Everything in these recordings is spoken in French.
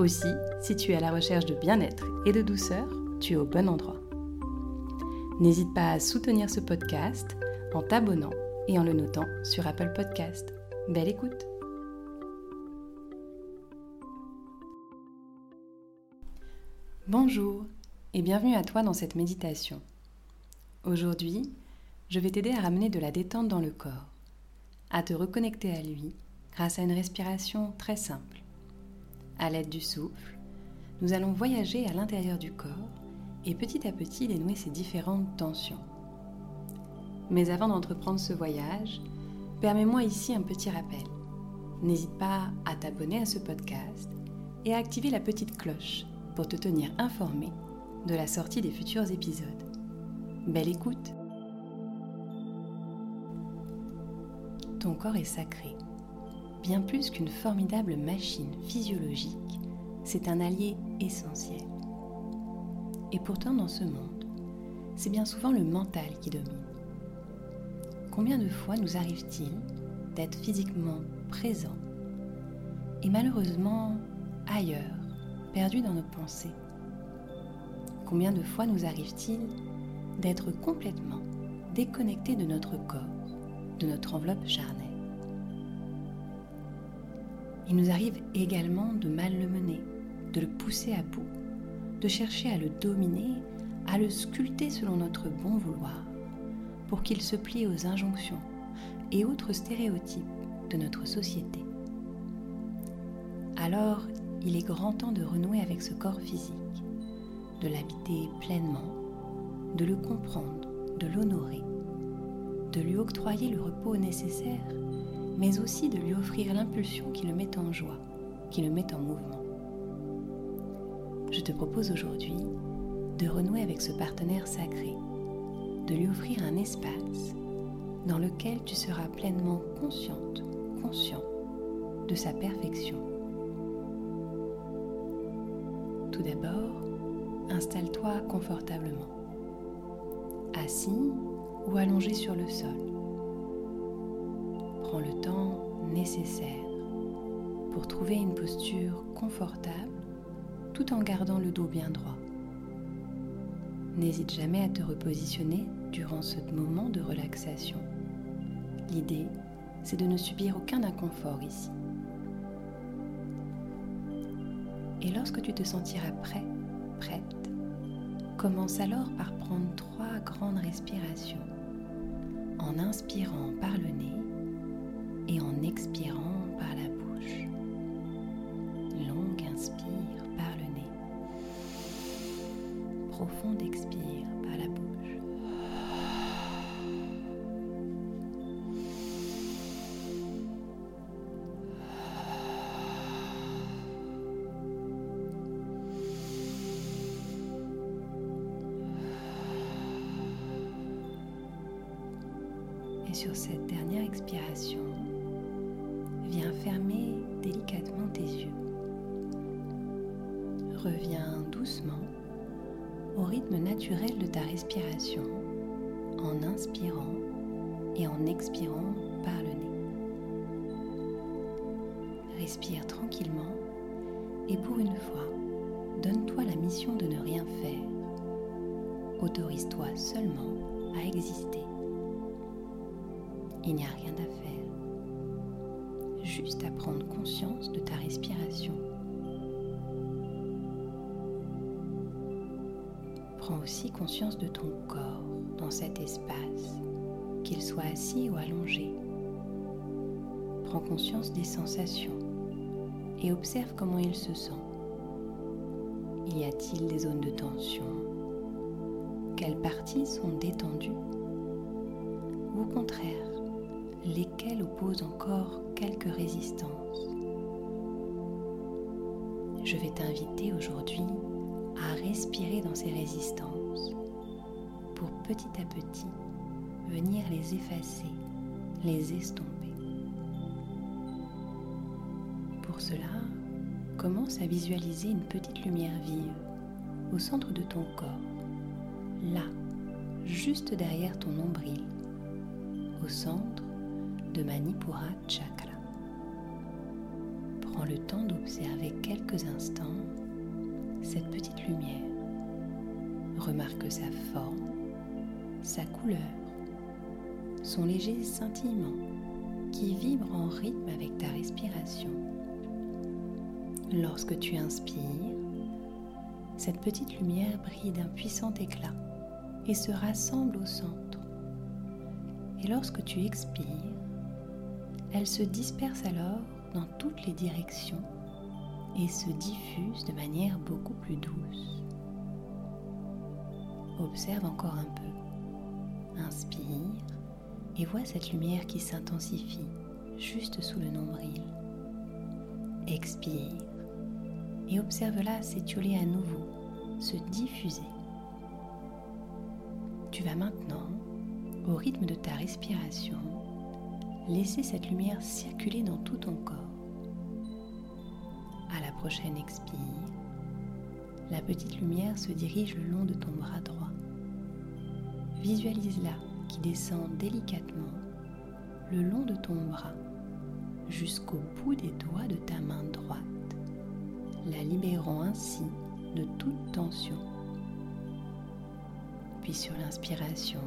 Aussi, si tu es à la recherche de bien-être et de douceur, tu es au bon endroit. N'hésite pas à soutenir ce podcast en t'abonnant et en le notant sur Apple Podcast. Belle écoute Bonjour et bienvenue à toi dans cette méditation. Aujourd'hui, je vais t'aider à ramener de la détente dans le corps, à te reconnecter à lui grâce à une respiration très simple. À l'aide du souffle, nous allons voyager à l'intérieur du corps et petit à petit dénouer ces différentes tensions. Mais avant d'entreprendre ce voyage, permets-moi ici un petit rappel. N'hésite pas à t'abonner à ce podcast et à activer la petite cloche pour te tenir informé de la sortie des futurs épisodes. Belle écoute Ton corps est sacré. Bien plus qu'une formidable machine physiologique, c'est un allié essentiel. Et pourtant, dans ce monde, c'est bien souvent le mental qui domine. Combien de fois nous arrive-t-il d'être physiquement présent et malheureusement ailleurs, perdu dans nos pensées? Combien de fois nous arrive-t-il d'être complètement déconnecté de notre corps, de notre enveloppe charnelle? Il nous arrive également de mal le mener, de le pousser à bout, de chercher à le dominer, à le sculpter selon notre bon vouloir, pour qu'il se plie aux injonctions et autres stéréotypes de notre société. Alors, il est grand temps de renouer avec ce corps physique, de l'habiter pleinement, de le comprendre, de l'honorer, de lui octroyer le repos nécessaire mais aussi de lui offrir l'impulsion qui le met en joie, qui le met en mouvement. Je te propose aujourd'hui de renouer avec ce partenaire sacré, de lui offrir un espace dans lequel tu seras pleinement consciente, conscient de sa perfection. Tout d'abord, installe-toi confortablement, assis ou allongé sur le sol prends le temps nécessaire pour trouver une posture confortable tout en gardant le dos bien droit. N'hésite jamais à te repositionner durant ce moment de relaxation. L'idée, c'est de ne subir aucun inconfort ici. Et lorsque tu te sentiras prêt, prête, commence alors par prendre trois grandes respirations en inspirant par le nez et en expirant par la bouche. Longue inspire par le nez. Profonde expire par la bouche. Et sur cette dernière expiration, Reviens doucement au rythme naturel de ta respiration en inspirant et en expirant par le nez. Respire tranquillement et pour une fois, donne-toi la mission de ne rien faire. Autorise-toi seulement à exister. Il n'y a rien à faire juste à prendre conscience de ta respiration. Prends aussi conscience de ton corps dans cet espace, qu'il soit assis ou allongé. Prends conscience des sensations et observe comment il se sent. Y a-t-il des zones de tension? Quelles parties sont détendues? Ou au contraire, lesquelles opposent encore quelques résistances? je vais t'inviter aujourd'hui à respirer dans ces résistances pour petit à petit venir les effacer, les estomper. Pour cela, commence à visualiser une petite lumière vive au centre de ton corps, là, juste derrière ton nombril, au centre de Manipura Chakra. Prends le temps d'observer quelques instants cette petite lumière. Remarque sa forme, sa couleur, son léger scintillement qui vibre en rythme avec ta respiration. Lorsque tu inspires, cette petite lumière brille d'un puissant éclat et se rassemble au centre. Et lorsque tu expires, elle se disperse alors dans toutes les directions et se diffuse de manière beaucoup plus douce. Observe encore un peu. Inspire et vois cette lumière qui s'intensifie juste sous le nombril. Expire et observe-la s'étioler à nouveau, se diffuser. Tu vas maintenant, au rythme de ta respiration, laisser cette lumière circuler dans tout ton corps. Prochaine expire, la petite lumière se dirige le long de ton bras droit. Visualise-la qui descend délicatement le long de ton bras jusqu'au bout des doigts de ta main droite la libérant ainsi de toute tension. Puis sur l'inspiration,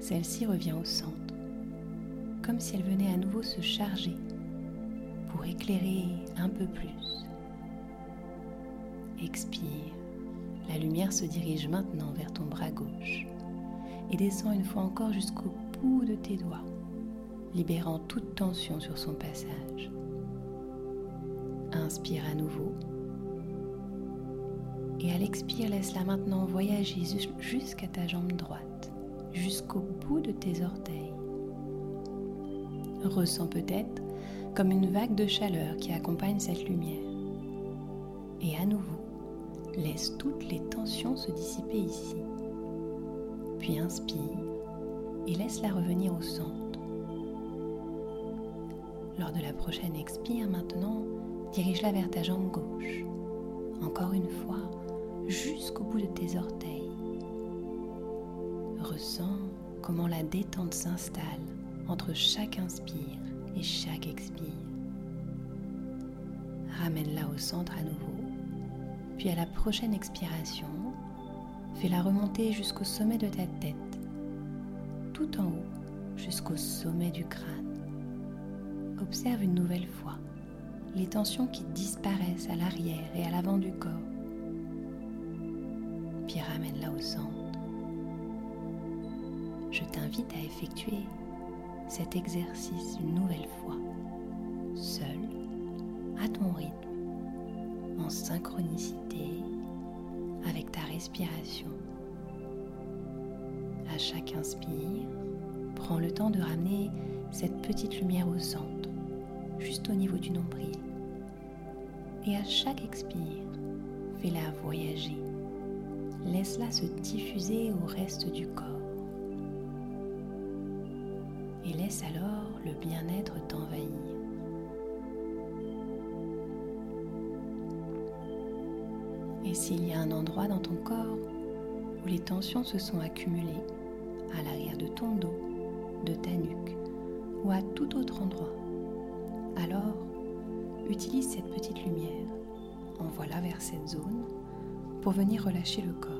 celle-ci revient au centre, comme si elle venait à nouveau se charger pour éclairer un peu plus. Expire, la lumière se dirige maintenant vers ton bras gauche et descend une fois encore jusqu'au bout de tes doigts, libérant toute tension sur son passage. Inspire à nouveau. Et à l'expire, laisse-la maintenant voyager jusqu'à ta jambe droite, jusqu'au bout de tes orteils. Ressens peut-être comme une vague de chaleur qui accompagne cette lumière. Et à nouveau, laisse toutes les tensions se dissiper ici. Puis inspire et laisse-la revenir au centre. Lors de la prochaine expire maintenant, Dirige-la vers ta jambe gauche. Encore une fois, jusqu'au bout de tes orteils. Ressens comment la détente s'installe entre chaque inspire et chaque expire. Ramène-la au centre à nouveau, puis à la prochaine expiration, fais-la remonter jusqu'au sommet de ta tête, tout en haut, jusqu'au sommet du crâne. Observe une nouvelle fois les tensions qui disparaissent à l'arrière et à l'avant du corps. Puis ramène-la au centre. Je t'invite à effectuer cet exercice une nouvelle fois, seul, à ton rythme, en synchronicité avec ta respiration. À chaque inspire, prends le temps de ramener cette petite lumière au centre juste au niveau du nombril. Et à chaque expire, fais-la voyager. Laisse-la se diffuser au reste du corps. Laisse alors le bien-être t'envahir. Et s'il y a un endroit dans ton corps où les tensions se sont accumulées, à l'arrière de ton dos, de ta nuque ou à tout autre endroit, alors, utilise cette petite lumière, envoie-la vers cette zone pour venir relâcher le corps.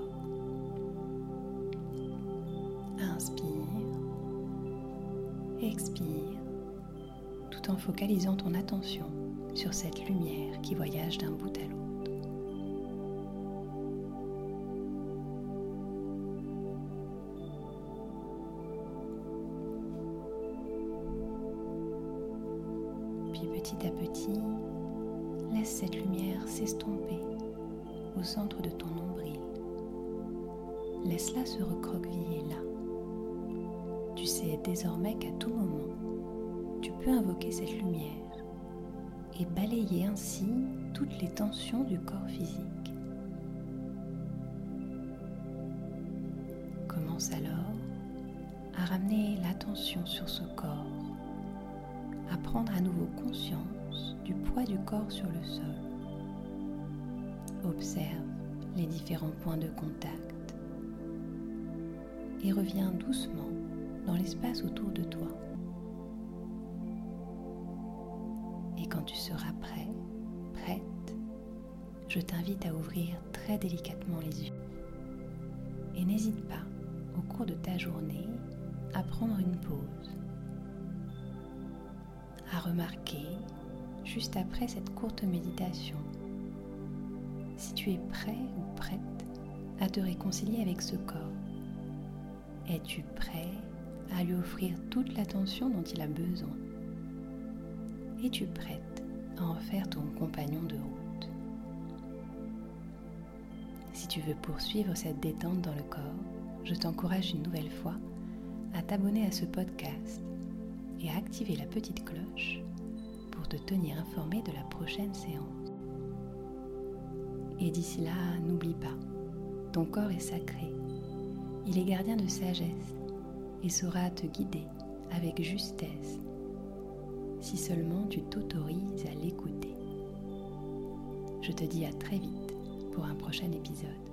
Inspire, expire, tout en focalisant ton attention sur cette lumière qui voyage d'un bout à l'autre. petit à petit, laisse cette lumière s'estomper au centre de ton nombril. Laisse-la se recroqueviller là. Tu sais désormais qu'à tout moment, tu peux invoquer cette lumière et balayer ainsi toutes les tensions du corps physique. Commence alors à ramener l'attention sur ce corps, à prendre à nouveau conscience du poids du corps sur le sol. Observe les différents points de contact et reviens doucement dans l'espace autour de toi. Et quand tu seras prêt, prête, je t'invite à ouvrir très délicatement les yeux. Et n'hésite pas, au cours de ta journée, à prendre une pause, à remarquer, juste après cette courte méditation, si tu es prêt ou prête à te réconcilier avec ce corps. Es-tu prêt à lui offrir toute l'attention dont il a besoin Es-tu prête à en faire ton compagnon de route Si tu veux poursuivre cette détente dans le corps, je t'encourage une nouvelle fois à t'abonner à ce podcast et à activer la petite cloche pour te tenir informé de la prochaine séance. Et d'ici là, n'oublie pas, ton corps est sacré. Il est gardien de sagesse et saura te guider avec justesse si seulement tu t'autorises à l'écouter. Je te dis à très vite pour un prochain épisode.